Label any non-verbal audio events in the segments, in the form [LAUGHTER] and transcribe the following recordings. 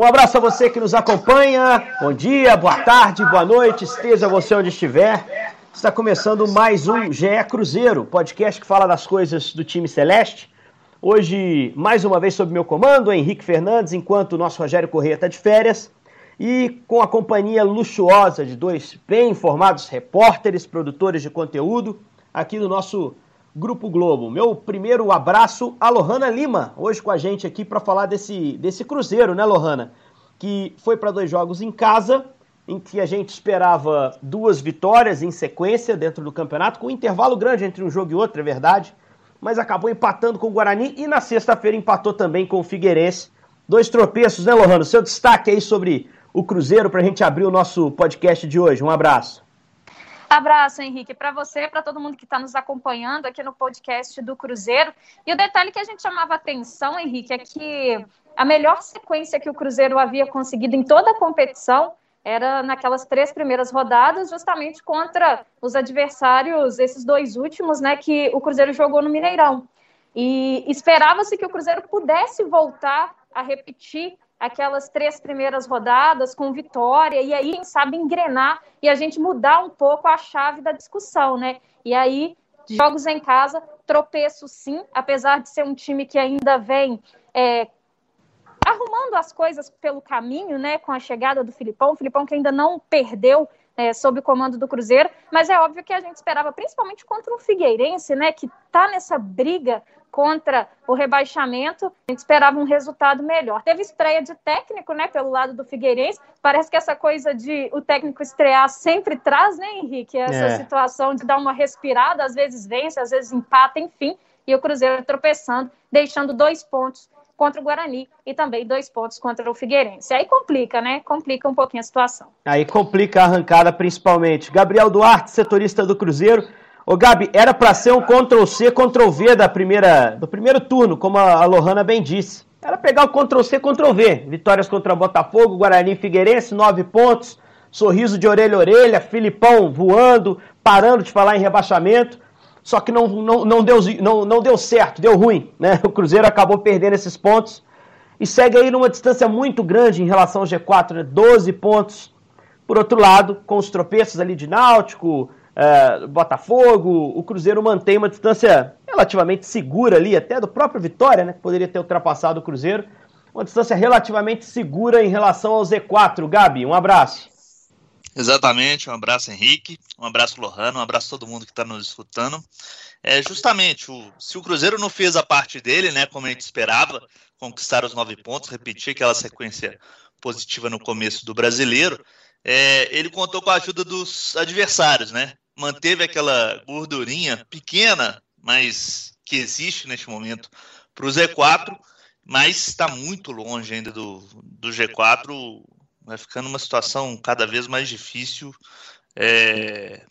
Um abraço a você que nos acompanha. Bom dia, boa tarde, boa noite, esteja você onde estiver. Está começando mais um GE Cruzeiro, podcast que fala das coisas do time celeste. Hoje, mais uma vez sob meu comando, Henrique Fernandes, enquanto o nosso Rogério Corrêa está de férias. E com a companhia luxuosa de dois bem informados repórteres, produtores de conteúdo, aqui do nosso Grupo Globo. Meu primeiro abraço a Lohana Lima, hoje com a gente aqui para falar desse, desse Cruzeiro, né, Lohana? Que foi para dois jogos em casa, em que a gente esperava duas vitórias em sequência dentro do campeonato, com um intervalo grande entre um jogo e outro, é verdade, mas acabou empatando com o Guarani e na sexta-feira empatou também com o Figueirense. Dois tropeços, né, Lohana? Seu destaque aí sobre o Cruzeiro para a gente abrir o nosso podcast de hoje. Um abraço. Abraço, Henrique, para você, para todo mundo que está nos acompanhando aqui no podcast do Cruzeiro. E o detalhe que a gente chamava atenção, Henrique, é que a melhor sequência que o Cruzeiro havia conseguido em toda a competição era naquelas três primeiras rodadas, justamente contra os adversários, esses dois últimos, né, que o Cruzeiro jogou no Mineirão. E esperava-se que o Cruzeiro pudesse voltar a repetir aquelas três primeiras rodadas com vitória, e aí, quem sabe, engrenar e a gente mudar um pouco a chave da discussão, né? E aí, jogos em casa, tropeço sim, apesar de ser um time que ainda vem é, arrumando as coisas pelo caminho, né? Com a chegada do Filipão, o Filipão que ainda não perdeu é, sob o comando do Cruzeiro, mas é óbvio que a gente esperava, principalmente contra um Figueirense, né, que está nessa briga contra o rebaixamento, a gente esperava um resultado melhor. Teve estreia de técnico, né, pelo lado do Figueirense. Parece que essa coisa de o técnico estrear sempre traz, né, Henrique, essa é. situação de dar uma respirada, às vezes vence, às vezes empata, enfim. E o Cruzeiro tropeçando, deixando dois pontos contra o Guarani e também dois pontos contra o Figueirense. Aí complica, né? Complica um pouquinho a situação. Aí complica a arrancada principalmente. Gabriel Duarte, setorista do Cruzeiro. Ô Gabi, era para ser um Ctrl-C, Ctrl-V da primeira, do primeiro turno, como a Lohana bem disse. Era pegar o Ctrl-C, Ctrl-V. Vitórias contra Botafogo, Guarani Figueirense, nove pontos. Sorriso de orelha a orelha, Filipão voando, parando de falar em rebaixamento só que não, não, não, deu, não, não deu certo, deu ruim. Né? [LAUGHS] O Cruzeiro acabou perdendo esses pontos e segue aí numa distância muito grande em relação ao G4, né? 12 pontos. Por outro lado, com os tropeços ali de Náutico, é, Botafogo, o Cruzeiro mantém uma distância relativamente segura ali, até do próprio Vitória, né? Que poderia ter ultrapassado o Cruzeiro. Uma distância relativamente segura em relação ao Z4. Gabi, um abraço. Exatamente, um abraço Henrique, um abraço Lohano, um abraço todo mundo que está nos escutando. É justamente, o, se o Cruzeiro não fez a parte dele, né, como a gente esperava, conquistar os nove pontos, repetir aquela sequência positiva no começo do brasileiro, é, ele contou com a ajuda dos adversários, né? Manteve aquela gordurinha pequena, mas que existe neste momento para o Z4, mas está muito longe ainda do, do G4 vai ficando uma situação cada vez mais difícil. É,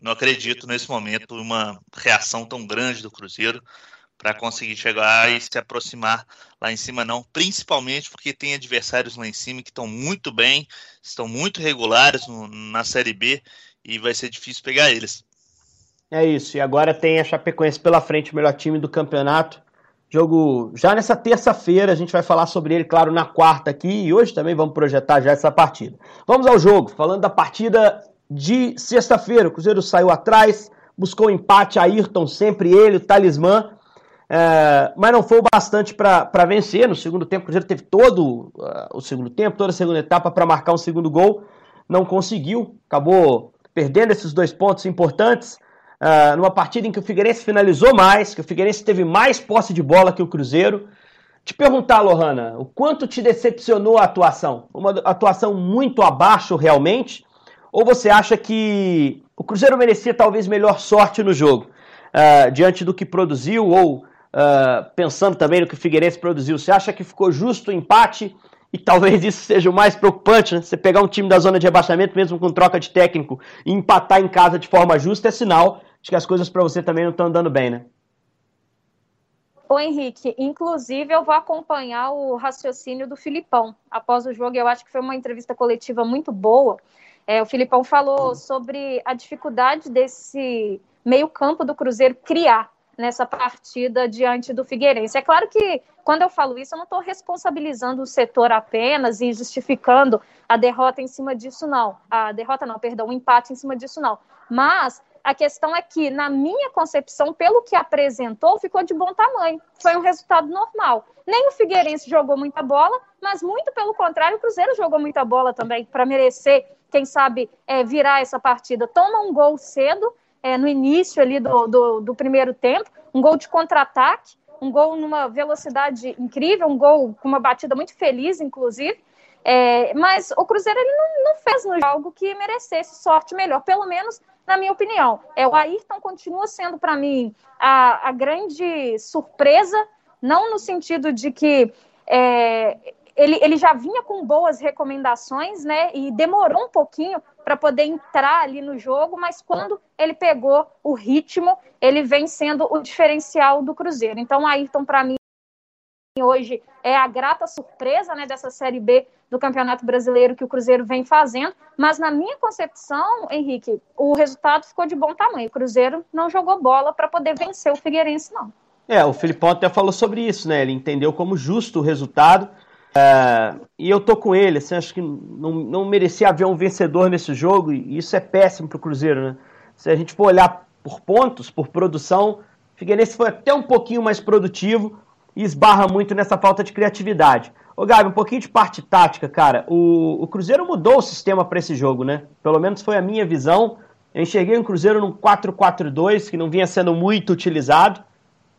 não acredito nesse momento uma reação tão grande do Cruzeiro para conseguir chegar e se aproximar lá em cima, não. Principalmente porque tem adversários lá em cima que estão muito bem, estão muito regulares no, na Série B e vai ser difícil pegar eles. É isso, e agora tem a Chapecoense pela frente, o melhor time do campeonato. Jogo já nessa terça-feira, a gente vai falar sobre ele, claro, na quarta aqui, e hoje também vamos projetar já essa partida. Vamos ao jogo, falando da partida de sexta-feira. O Cruzeiro saiu atrás, buscou empate, Ayrton, sempre ele, o talismã, é, mas não foi o bastante para vencer. No segundo tempo, o Cruzeiro teve todo uh, o segundo tempo, toda a segunda etapa para marcar um segundo gol, não conseguiu, acabou perdendo esses dois pontos importantes uh, numa partida em que o Figueirense finalizou mais, que o Figueirense teve mais posse de bola que o Cruzeiro. Te perguntar, Lohana, o quanto te decepcionou a atuação? Uma atuação muito abaixo realmente? Ou você acha que o Cruzeiro merecia talvez melhor sorte no jogo, uh, diante do que produziu, ou uh, pensando também no que o Figueirense produziu? Você acha que ficou justo o empate? E talvez isso seja o mais preocupante, né? Você pegar um time da zona de rebaixamento, mesmo com troca de técnico, e empatar em casa de forma justa, é sinal acho que as coisas para você também não estão andando bem, né? Ô Henrique, inclusive eu vou acompanhar o raciocínio do Filipão após o jogo. Eu acho que foi uma entrevista coletiva muito boa. É, o Filipão falou sobre a dificuldade desse meio-campo do Cruzeiro criar. Nessa partida diante do Figueirense. É claro que quando eu falo isso, eu não estou responsabilizando o setor apenas e justificando a derrota em cima disso, não. A derrota não, perdão, o empate em cima disso, não. Mas a questão é que, na minha concepção, pelo que apresentou, ficou de bom tamanho. Foi um resultado normal. Nem o Figueirense jogou muita bola, mas muito pelo contrário, o Cruzeiro jogou muita bola também para merecer, quem sabe, é, virar essa partida. Toma um gol cedo é, no início ali do, do, do primeiro tempo, um gol de contra-ataque, um gol numa velocidade incrível, um gol com uma batida muito feliz, inclusive. É, mas o Cruzeiro ele não, não fez no jogo que merecesse sorte melhor, pelo menos na minha opinião. É, o Ayrton continua sendo, para mim, a, a grande surpresa, não no sentido de que é, ele, ele já vinha com boas recomendações, né? E demorou um pouquinho para poder entrar ali no jogo, mas quando ele pegou o ritmo, ele vem sendo o diferencial do Cruzeiro. Então, Ayrton, para mim, hoje é a grata surpresa né, dessa Série B do Campeonato Brasileiro que o Cruzeiro vem fazendo, mas na minha concepção, Henrique, o resultado ficou de bom tamanho. O Cruzeiro não jogou bola para poder vencer o Figueirense, não. É, o Filipão até falou sobre isso, né? Ele entendeu como justo o resultado, é, e eu tô com ele, assim, acho que não, não merecia haver um vencedor nesse jogo, e isso é péssimo pro Cruzeiro, né? Se a gente for olhar por pontos, por produção, Figueirense foi até um pouquinho mais produtivo e esbarra muito nessa falta de criatividade. Ô Gabi, um pouquinho de parte tática, cara. O, o Cruzeiro mudou o sistema para esse jogo, né? Pelo menos foi a minha visão. Eu enxerguei um Cruzeiro num 4-4-2, que não vinha sendo muito utilizado.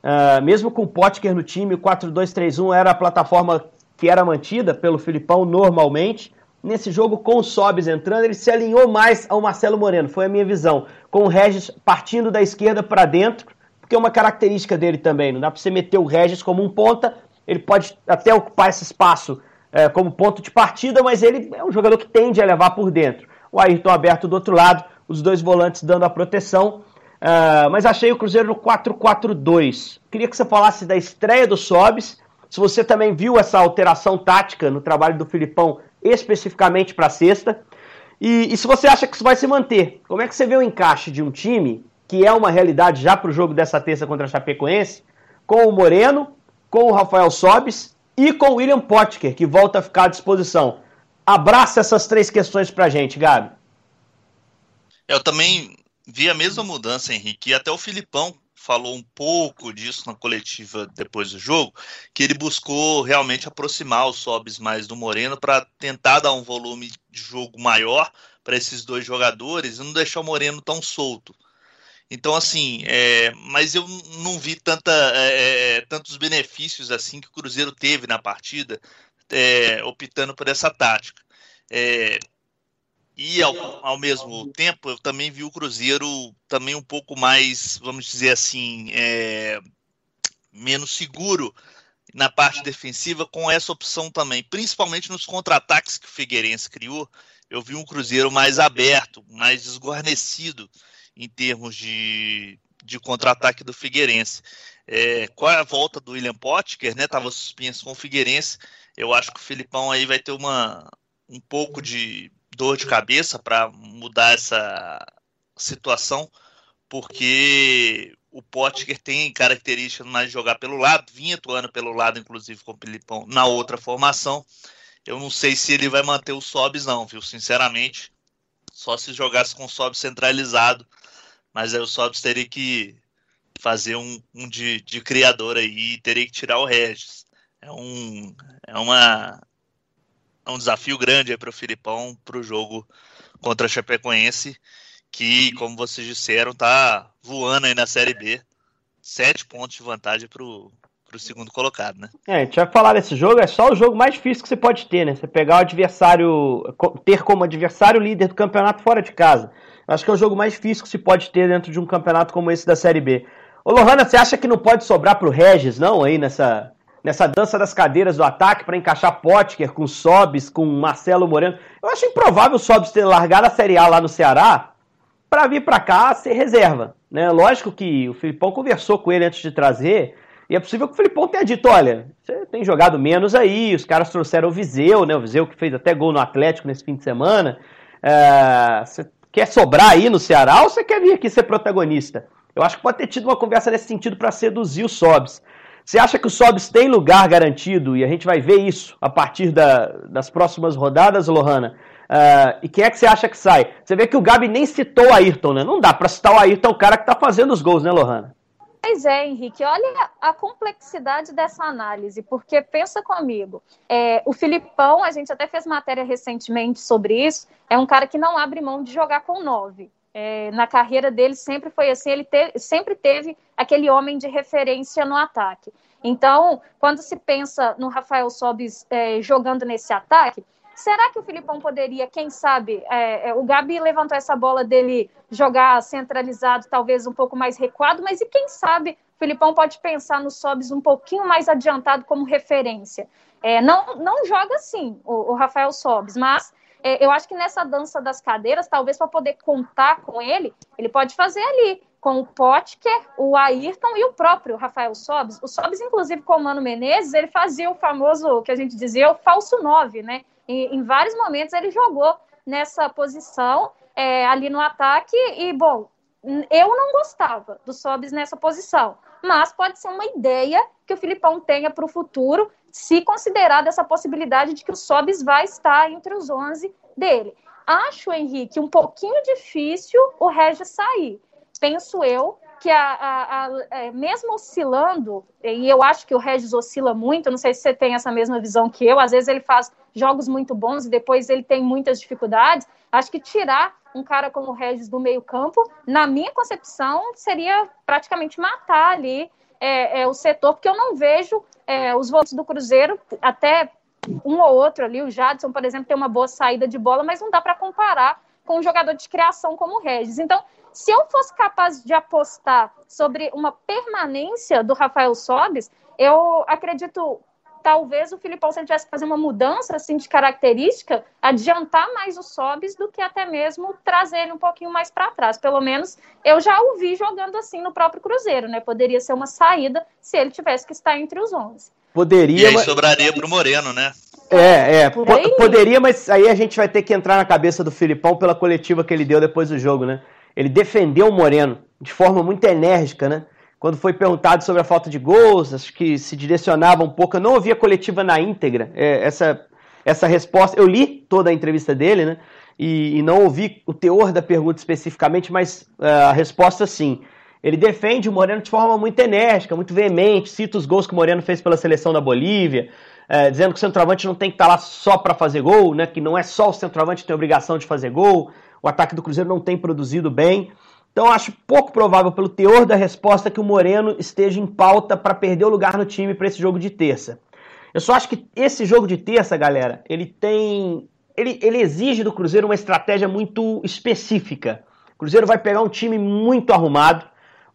Uh, mesmo com o Potker no time, o 4-2-3-1 era a plataforma que era mantida pelo Filipão normalmente. Nesse jogo, com o Sobis entrando, ele se alinhou mais ao Marcelo Moreno, foi a minha visão. Com o Regis partindo da esquerda para dentro, porque é uma característica dele também. Não dá para você meter o Regis como um ponta, ele pode até ocupar esse espaço é, como ponto de partida, mas ele é um jogador que tende a levar por dentro. O Ayrton aberto do outro lado, os dois volantes dando a proteção. Uh, mas achei o Cruzeiro no 4-4-2. Queria que você falasse da estreia do Sobis se você também viu essa alteração tática no trabalho do Filipão, especificamente para sexta. E, e, se você acha que isso vai se manter, como é que você vê o encaixe de um time, que é uma realidade já para o jogo dessa terça contra a Chapecoense, com o Moreno, com o Rafael Sobis e com o William Potker, que volta a ficar à disposição. Abraça essas três questões para a gente, Gabi. Eu também vi a mesma mudança, Henrique, e até o Filipão falou um pouco disso na coletiva depois do jogo, que ele buscou realmente aproximar os Sobs mais do Moreno para tentar dar um volume de jogo maior para esses dois jogadores e não deixar o Moreno tão solto. Então, assim, é, mas eu não vi tanta, é, é tantos benefícios assim que o Cruzeiro teve na partida, é, optando por essa tática. É, e ao, ao, mesmo tempo, eu também vi o Cruzeiro também um pouco mais, vamos dizer assim, é, menos seguro na parte defensiva com essa opção também, principalmente nos contra-ataques que o Figueirense criou. Eu vi um Cruzeiro mais aberto, mais desguarnecido em termos de, de contra-ataque do Figueirense. É, com a volta do William Potker, né, estava suspenso com o Figueirense, eu acho que o Filipão aí vai ter uma, um pouco de dor de cabeça para mudar essa situação, porque o Potker tem característica mais de jogar pelo lado, vinha atuando pelo lado, inclusive com o Filipão, na outra formação. Eu não sei se ele vai manter o Sobs, não, viu? Sinceramente, só se jogasse com o Sobs centralizado, mas aí o Sobs teria que fazer um, um de, de criador aí, teria que tirar o Regis. É, um, é uma é um desafio grande para o Filipão para o jogo contra a Chapecoense, que, como vocês disseram, tá voando aí na Série B. Sete pontos de vantagem para o segundo colocado, né? É, a gente vai falar desse jogo, é só o jogo mais difícil que você pode ter, né? Você pegar o adversário, ter como adversário líder do campeonato fora de casa. Acho que é o jogo mais difícil que se pode ter dentro de um campeonato como esse da Série B. Ô Lohana, você acha que não pode sobrar para o Regis, não, aí nessa, nessa dança das cadeiras do ataque para encaixar Potker com Sobis, com Marcelo Moreno. Eu acho improvável o Sobis ter largado a Série A lá no Ceará para vir para cá ser reserva. Né? Lógico que o Filipão conversou com ele antes de trazer, e é possível que o Filipão tenha dito: olha, você tem jogado menos aí, os caras trouxeram o Viseu, né? O Viseu que fez até gol no Atlético nesse fim de semana. É, você quer sobrar aí no Ceará ou você quer vir aqui ser protagonista? Eu acho que pode ter tido uma conversa nesse sentido para seduzir o Sobs. Você acha que o Sobs tem lugar garantido e a gente vai ver isso a partir da, das próximas rodadas, Lohana? Uh, e quem é que você acha que sai? Você vê que o Gabi nem citou o Ayrton, né? Não dá para citar o Ayrton, o cara que tá fazendo os gols, né, Lohana? Pois é, Henrique, olha a complexidade dessa análise, porque pensa comigo, é, o Filipão, a gente até fez matéria recentemente sobre isso, é um cara que não abre mão de jogar com nove. É, na carreira dele sempre foi assim, ele te, sempre teve aquele homem de referência no ataque. Então, quando se pensa no Rafael Sobis é, jogando nesse ataque, Será que o Filipão poderia, quem sabe, é, é, o Gabi levantou essa bola dele jogar centralizado, talvez um pouco mais recuado, mas e quem sabe o Filipão pode pensar no Sobs um pouquinho mais adiantado como referência? É, não, não joga assim o, o Rafael Sobs, mas é, eu acho que nessa dança das cadeiras, talvez para poder contar com ele, ele pode fazer ali com o Potker, o Ayrton e o próprio Rafael Sobs. O Sobs, inclusive, com o Mano Menezes, ele fazia o famoso, que a gente dizia, o falso 9, né? em vários momentos ele jogou nessa posição é, ali no ataque e, bom, eu não gostava do Sobis nessa posição, mas pode ser uma ideia que o Filipão tenha para o futuro, se considerar dessa possibilidade de que o Sobis vai estar entre os 11 dele. Acho, Henrique, um pouquinho difícil o Regis sair. Penso eu que a, a, a, é, mesmo oscilando, e eu acho que o Regis oscila muito, não sei se você tem essa mesma visão que eu, às vezes ele faz jogos muito bons e depois ele tem muitas dificuldades. Acho que tirar um cara como o Regis do meio-campo, na minha concepção, seria praticamente matar ali é, é, o setor, porque eu não vejo é, os votos do Cruzeiro, até um ou outro ali, o Jadson, por exemplo, tem uma boa saída de bola, mas não dá para comparar com um jogador de criação como o Regis. Então, se eu fosse capaz de apostar sobre uma permanência do Rafael Sobes, eu acredito talvez o Filipão, se ele tivesse que fazer uma mudança assim, de característica, adiantar mais o Sobis do que até mesmo trazer ele um pouquinho mais para trás. Pelo menos eu já o vi jogando assim no próprio Cruzeiro, né? Poderia ser uma saída se ele tivesse que estar entre os 11. Poderia. E aí mas... sobraria para o Moreno, né? É, é, poderia, mas aí a gente vai ter que entrar na cabeça do Filipão pela coletiva que ele deu depois do jogo, né? Ele defendeu o Moreno de forma muito enérgica, né? Quando foi perguntado sobre a falta de gols, acho que se direcionava um pouco. Eu não ouvi a coletiva na íntegra, é, essa, essa resposta. Eu li toda a entrevista dele, né? E, e não ouvi o teor da pergunta especificamente, mas uh, a resposta sim. Ele defende o Moreno de forma muito enérgica, muito veemente, cita os gols que o Moreno fez pela seleção da Bolívia, é, dizendo que o centroavante não tem que estar lá só para fazer gol, né? que não é só o centroavante que tem obrigação de fazer gol, o ataque do Cruzeiro não tem produzido bem. Então acho pouco provável, pelo teor da resposta, que o Moreno esteja em pauta para perder o lugar no time para esse jogo de terça. Eu só acho que esse jogo de terça, galera, ele tem. Ele, ele exige do Cruzeiro uma estratégia muito específica. O Cruzeiro vai pegar um time muito arrumado,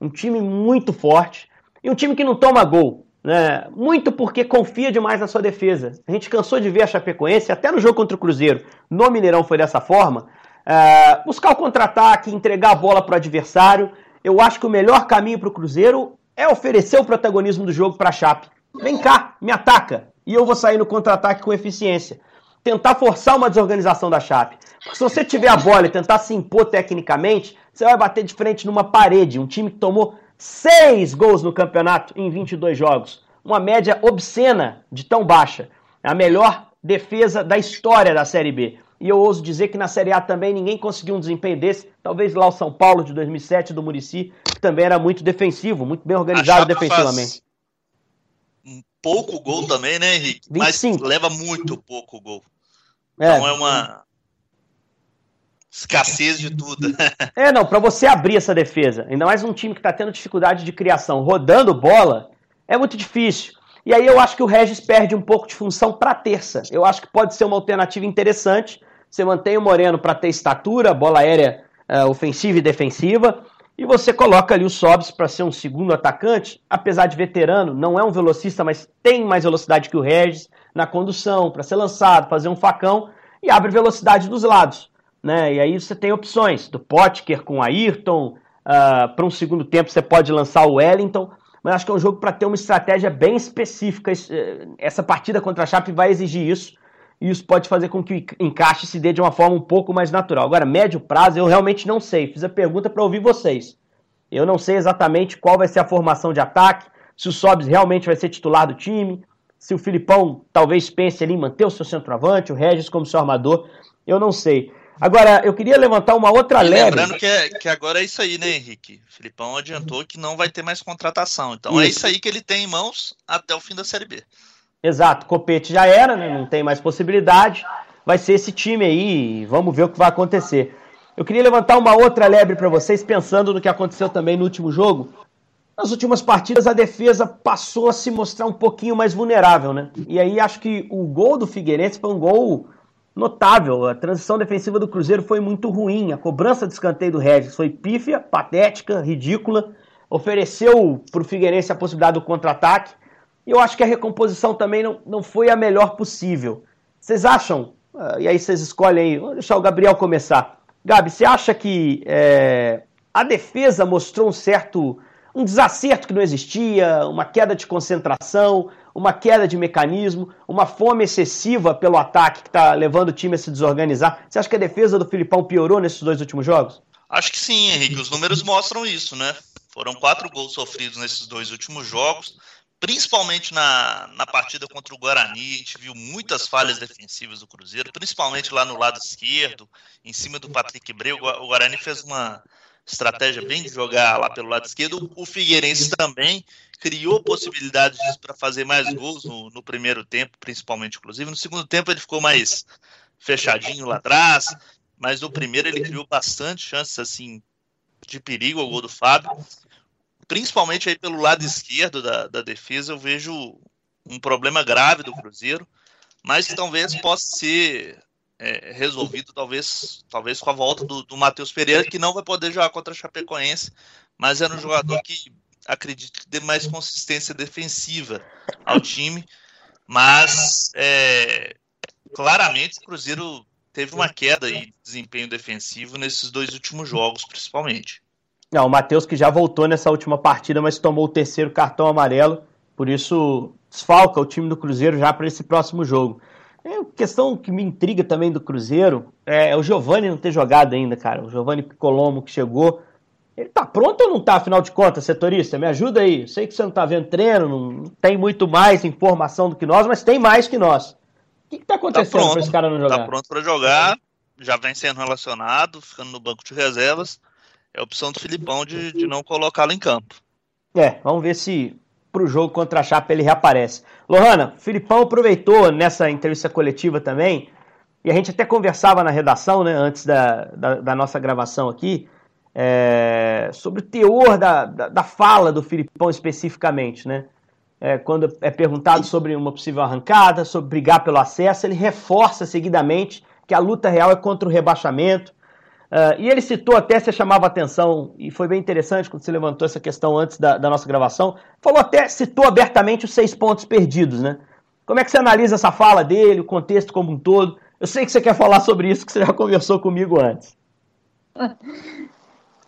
um time muito forte e um time que não toma gol. Né? Muito porque confia demais na sua defesa. A gente cansou de ver a Chapecoense, até no jogo contra o Cruzeiro, no Mineirão foi dessa forma. É, buscar o contra-ataque, entregar a bola para o adversário. Eu acho que o melhor caminho para o Cruzeiro é oferecer o protagonismo do jogo para a Chape. Vem cá, me ataca. E eu vou sair no contra-ataque com eficiência. Tentar forçar uma desorganização da Chape. Porque se você tiver a bola e tentar se impor tecnicamente, você vai bater de frente numa parede. Um time que tomou seis gols no campeonato em 22 jogos. Uma média obscena de tão baixa. É a melhor defesa da história da Série B. E eu ouso dizer que na Série A também ninguém conseguiu um desempenho desse. Talvez lá o São Paulo de 2007 do Murici, que também era muito defensivo, muito bem organizado defensivamente. Um pouco gol também, né, Henrique? 25. Mas leva muito pouco gol. É. Então é uma escassez de tudo. [LAUGHS] é, não, para você abrir essa defesa, ainda mais um time que está tendo dificuldade de criação, rodando bola, é muito difícil. E aí eu acho que o Regis perde um pouco de função para terça. Eu acho que pode ser uma alternativa interessante, você mantém o Moreno para ter estatura, bola aérea uh, ofensiva e defensiva, e você coloca ali o Sobs para ser um segundo atacante, apesar de veterano, não é um velocista, mas tem mais velocidade que o Regis na condução, para ser lançado, fazer um facão, e abre velocidade dos lados. Né? E aí você tem opções do Potker com Ayrton, uh, ah, para um segundo tempo você pode lançar o Wellington, mas acho que é um jogo para ter uma estratégia bem específica. Eh, essa partida contra a Chape vai exigir isso e isso pode fazer com que o encaixe se dê de uma forma um pouco mais natural. Agora, médio prazo, eu realmente não sei. Fiz a pergunta para ouvir vocês. Eu não sei exatamente qual vai ser a formação de ataque, se o Sobs realmente vai ser titular do time, se o Filipão talvez pense ali em manter o seu centroavante, o Regis como seu armador, eu não sei. Agora, eu queria levantar uma outra leve. Lembrando que, é, que agora é isso aí, né, Henrique? O Filipão adiantou que não vai ter mais contratação. Então é isso. é isso aí que ele tem em mãos até o fim da Série B. Exato, Copete já era, né? Não tem mais possibilidade. Vai ser esse time aí, vamos ver o que vai acontecer. Eu queria levantar uma outra lebre para vocês, pensando no que aconteceu também no último jogo. Nas últimas partidas, a defesa passou a se mostrar um pouquinho mais vulnerável, né? E aí acho que o gol do Figueirense foi um gol notável. A transição defensiva do Cruzeiro foi muito ruim. A cobrança de escanteio do Regis foi pífia, patética, ridícula. Ofereceu para o Figueirense a possibilidade do contra-ataque. E eu acho que a recomposição também não, não foi a melhor possível. Vocês acham? Uh, e aí vocês escolhem aí. Vou deixar o Gabriel começar. Gabi, você acha que é, a defesa mostrou um certo um desacerto que não existia, uma queda de concentração, uma queda de mecanismo, uma fome excessiva pelo ataque que está levando o time a se desorganizar. Você acha que a defesa do Filipão piorou nesses dois últimos jogos? Acho que sim, Henrique. Os números mostram isso, né? Foram quatro gols sofridos nesses dois últimos jogos, principalmente na, na partida contra o Guarani. A gente viu muitas falhas defensivas do Cruzeiro, principalmente lá no lado esquerdo, em cima do Patrick Breu. O Guarani fez uma estratégia bem de jogar lá pelo lado esquerdo. O Figueirense também criou possibilidades para fazer mais gols no, no, primeiro tempo, principalmente, inclusive. No segundo tempo ele ficou mais fechadinho lá atrás, mas no primeiro ele criou bastante chances assim de perigo ao gol do Fábio. Principalmente aí pelo lado esquerdo da, da defesa, eu vejo um problema grave do Cruzeiro, mas que talvez possa ser é, resolvido, talvez, talvez com a volta do, do Matheus Pereira, que não vai poder jogar contra a Chapecoense, mas era um jogador que acredito que dê mais consistência defensiva ao time. Mas é, claramente o Cruzeiro teve uma queda de desempenho defensivo nesses dois últimos jogos, principalmente. Não, o Matheus que já voltou nessa última partida, mas tomou o terceiro cartão amarelo, por isso desfalca o time do Cruzeiro já para esse próximo jogo. É, questão que me intriga também do Cruzeiro é o Giovani não ter jogado ainda, cara. O Giovani Picolomo que chegou. Ele tá pronto ou não tá, afinal de contas, setorista? Me ajuda aí. Eu sei que você não tá vendo treino, não tem muito mais informação do que nós, mas tem mais que nós. O que, que tá acontecendo tá para esse cara não jogar? Tá pronto para jogar, já vem sendo relacionado, ficando no banco de reservas. É a opção do Filipão de, de não colocá-lo em campo. É, vamos ver se para o jogo contra a Chapa ele reaparece. Lohana, Filipão aproveitou nessa entrevista coletiva também, e a gente até conversava na redação, né, antes da, da, da nossa gravação aqui, é, sobre o teor da, da, da, fala do Filipão especificamente, né? É, quando é perguntado sobre uma possível arrancada, sobre brigar pelo acesso, ele reforça seguidamente que a luta real é contra o rebaixamento, Uh, e ele citou até, você chamava atenção, e foi bem interessante quando você levantou essa questão antes da, da, nossa gravação, falou até, citou abertamente os seis pontos perdidos, né? Como é que você analisa essa fala dele, o contexto como um todo? Eu sei que você quer falar sobre isso, que você já conversou comigo antes.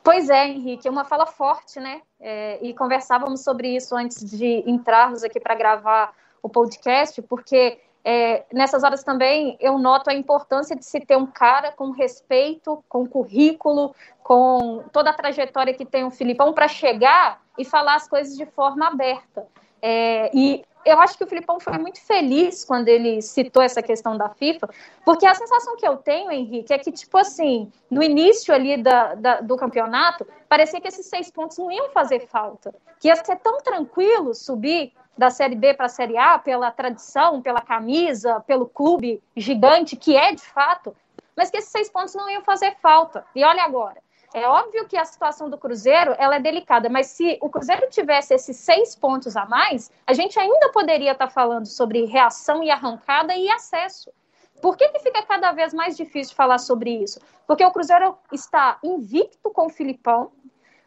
Pois é, Henrique, é uma fala forte, né? É, e conversávamos sobre isso antes de entrarmos aqui para gravar o podcast, porque é, nessas horas também eu noto a importância de se ter um cara com respeito, com currículo, com toda a trajetória que tem o Filipão para chegar e falar as coisas de forma aberta. É, e eu acho que o Filipão foi muito feliz quando ele citou essa questão da FIFA, porque a sensação que eu tenho, Henrique, é que, tipo assim, no início ali da, da, do campeonato, parecia que esses seis pontos não iam fazer falta, que ia ser tão tranquilo subir da Série B para a Série A, pela tradição, pela camisa, pelo clube gigante que é de fato, mas que esses seis pontos não iam fazer falta. E olha agora, é óbvio que a situação do Cruzeiro ela é delicada, mas se o Cruzeiro tivesse esses seis pontos a mais, a gente ainda poderia estar falando sobre reação e arrancada e acesso. Por que, que fica cada vez mais difícil falar sobre isso? Porque o Cruzeiro está invicto com o Filipão,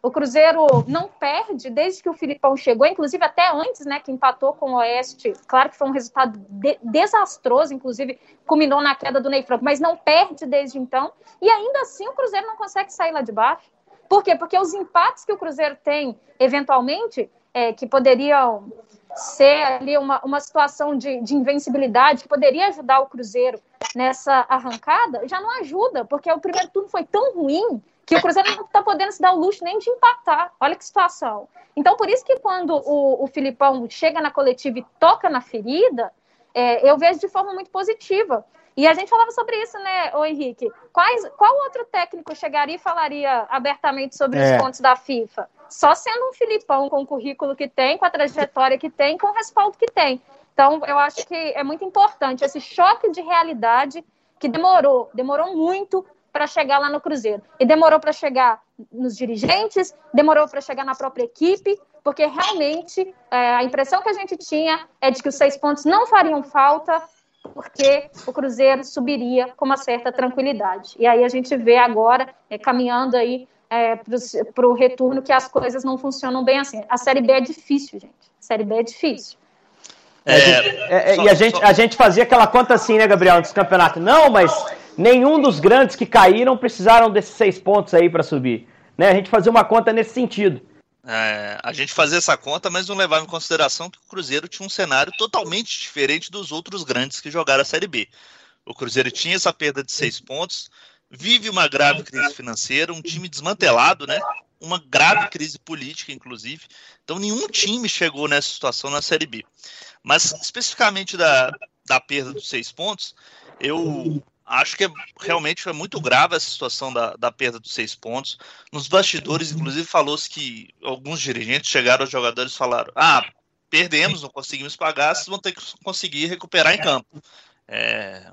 o Cruzeiro não perde desde que o Filipão chegou, inclusive até antes, né, que empatou com o Oeste. Claro que foi um resultado de desastroso, inclusive culminou na queda do Ney Franco, mas não perde desde então. E ainda assim o Cruzeiro não consegue sair lá de baixo. Por quê? Porque os empates que o Cruzeiro tem, eventualmente, é, que poderiam ser ali uma, uma situação de, de invencibilidade, que poderia ajudar o Cruzeiro nessa arrancada, já não ajuda, porque o primeiro turno foi tão ruim que o Cruzeiro não está podendo se dar o luxo nem de empatar. Olha que situação. Então, por isso que quando o, o Filipão chega na coletiva e toca na ferida, é, eu vejo de forma muito positiva. E a gente falava sobre isso, né, ô Henrique? Quais, qual outro técnico chegaria e falaria abertamente sobre é. os pontos da FIFA? Só sendo um Filipão com o currículo que tem, com a trajetória que tem, com o respaldo que tem. Então, eu acho que é muito importante esse choque de realidade que demorou, demorou muito para chegar lá no Cruzeiro. E demorou para chegar nos dirigentes, demorou para chegar na própria equipe, porque realmente é, a impressão que a gente tinha é de que os seis pontos não fariam falta, porque o Cruzeiro subiria com uma certa tranquilidade. E aí a gente vê agora, é, caminhando aí é, para o retorno, que as coisas não funcionam bem assim. A Série B é difícil, gente. A Série B é difícil. É, é, é só, e a gente, só... a gente fazia aquela conta assim, né, Gabriel, dos campeonatos. Não, mas nenhum dos grandes que caíram precisaram desses seis pontos aí para subir. Né? A gente fazia uma conta nesse sentido. É, a gente fazia essa conta, mas não levava em consideração que o Cruzeiro tinha um cenário totalmente diferente dos outros grandes que jogaram a Série B. O Cruzeiro tinha essa perda de seis pontos, vive uma grave crise financeira, um time desmantelado, né? Uma grave crise política, inclusive. Então, nenhum time chegou nessa situação na Série B. Mas, especificamente da, da perda dos seis pontos, eu acho que é, realmente foi muito grave a situação da, da perda dos seis pontos. Nos bastidores, inclusive, falou-se que alguns dirigentes chegaram aos jogadores e falaram: ah, perdemos, não conseguimos pagar, vocês vão ter que conseguir recuperar em campo. É,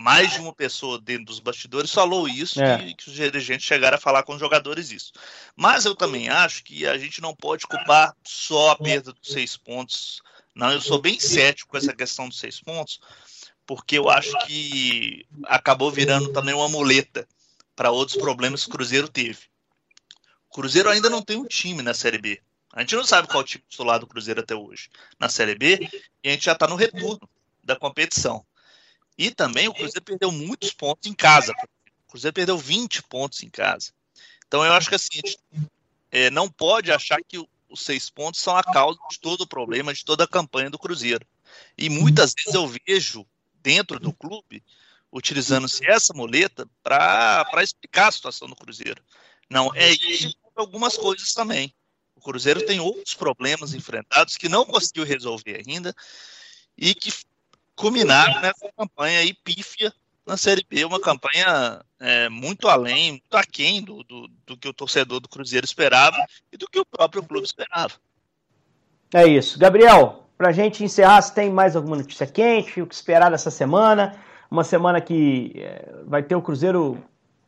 mais de uma pessoa dentro dos bastidores falou isso, é. que, que os dirigentes chegaram a falar com os jogadores isso. Mas eu também acho que a gente não pode culpar só a perda dos seis pontos. Não, eu sou bem cético com essa questão dos seis pontos, porque eu acho que acabou virando também uma muleta para outros problemas que o Cruzeiro teve. O Cruzeiro ainda não tem um time na Série B. A gente não sabe qual time titular do Cruzeiro até hoje na Série B e a gente já está no retorno da competição. E também o Cruzeiro perdeu muitos pontos em casa. O Cruzeiro perdeu 20 pontos em casa. Então eu acho que assim, a gente é, não pode achar que os seis pontos são a causa de todo o problema, de toda a campanha do Cruzeiro. E muitas vezes eu vejo dentro do clube, utilizando-se essa muleta para explicar a situação do Cruzeiro. Não, é isso algumas coisas também. O Cruzeiro tem outros problemas enfrentados que não conseguiu resolver ainda e que culminaram nessa campanha aí pífia na Série B, uma campanha é, muito além, muito aquém do, do, do que o torcedor do Cruzeiro esperava e do que o próprio clube esperava. É isso. Gabriel, para a gente encerrar, se tem mais alguma notícia quente, o que esperar dessa semana? Uma semana que é, vai ter o Cruzeiro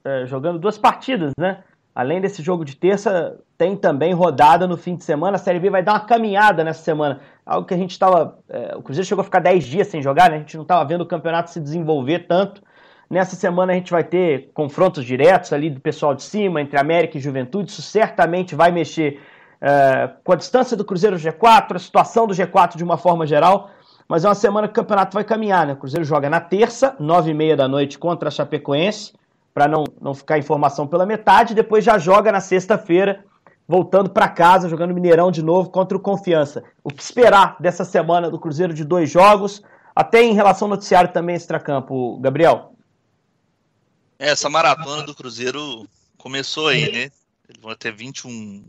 é, jogando duas partidas, né? Além desse jogo de terça, tem também rodada no fim de semana. A Série B vai dar uma caminhada nessa semana. Algo que a gente estava. É, o Cruzeiro chegou a ficar 10 dias sem jogar, né? A gente não estava vendo o campeonato se desenvolver tanto. Nessa semana a gente vai ter confrontos diretos ali do pessoal de cima, entre América e Juventude. Isso certamente vai mexer é, com a distância do Cruzeiro G4, a situação do G4 de uma forma geral, mas é uma semana que o campeonato vai caminhar, né? O Cruzeiro joga na terça, nove e meia da noite contra a Chapecoense, para não, não ficar informação pela metade, depois já joga na sexta-feira, voltando para casa, jogando Mineirão de novo contra o Confiança. O que esperar dessa semana do Cruzeiro de dois jogos, até em relação ao noticiário também extracampo, Gabriel? Essa maratona do Cruzeiro começou aí, né? Eles vão ter 21,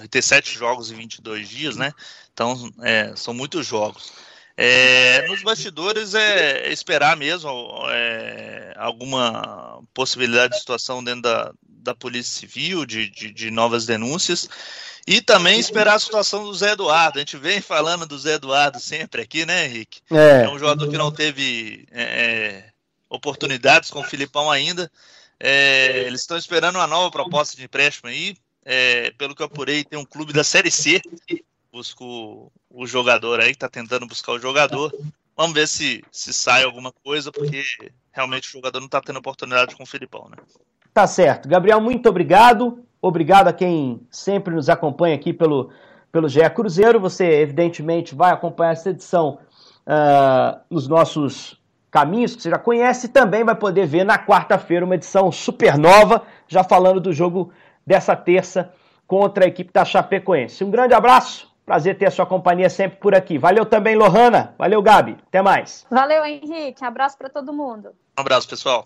vai ter sete jogos em 22 dias, né? Então, é, são muitos jogos. É, nos bastidores é, é esperar mesmo é, alguma possibilidade de situação dentro da, da Polícia Civil, de, de, de, novas denúncias, e também esperar a situação do Zé Eduardo. A gente vem [LAUGHS] falando do Zé Eduardo sempre aqui, né, Henrique? É, é um jogador que não teve é, é, oportunidades com o Filipão ainda. eles estão esperando uma nova proposta de empréstimo aí é, pelo que eu apurei, tem um clube da Série C busca o, o jogador aí, que tá tentando buscar o jogador. Vamos ver se, se sai alguma coisa, porque realmente o jogador não tá tendo oportunidade com o Filipão, né? Tá certo. Gabriel, muito obrigado. Obrigado a quem sempre nos acompanha aqui pelo, pelo GE Cruzeiro. Você, evidentemente, vai acompanhar essa edição uh, nos nossos caminhos que você já conhece e também vai poder ver na quarta-feira uma edição super nova, já falando do jogo dessa terça contra a equipe da Chapecoense. Um grande abraço, prazer ter a sua companhia sempre por aqui. Valeu também, Lohana. Valeu, Gabi. Até mais. Valeu, Henrique. Um abraço para todo mundo. Um abraço, pessoal.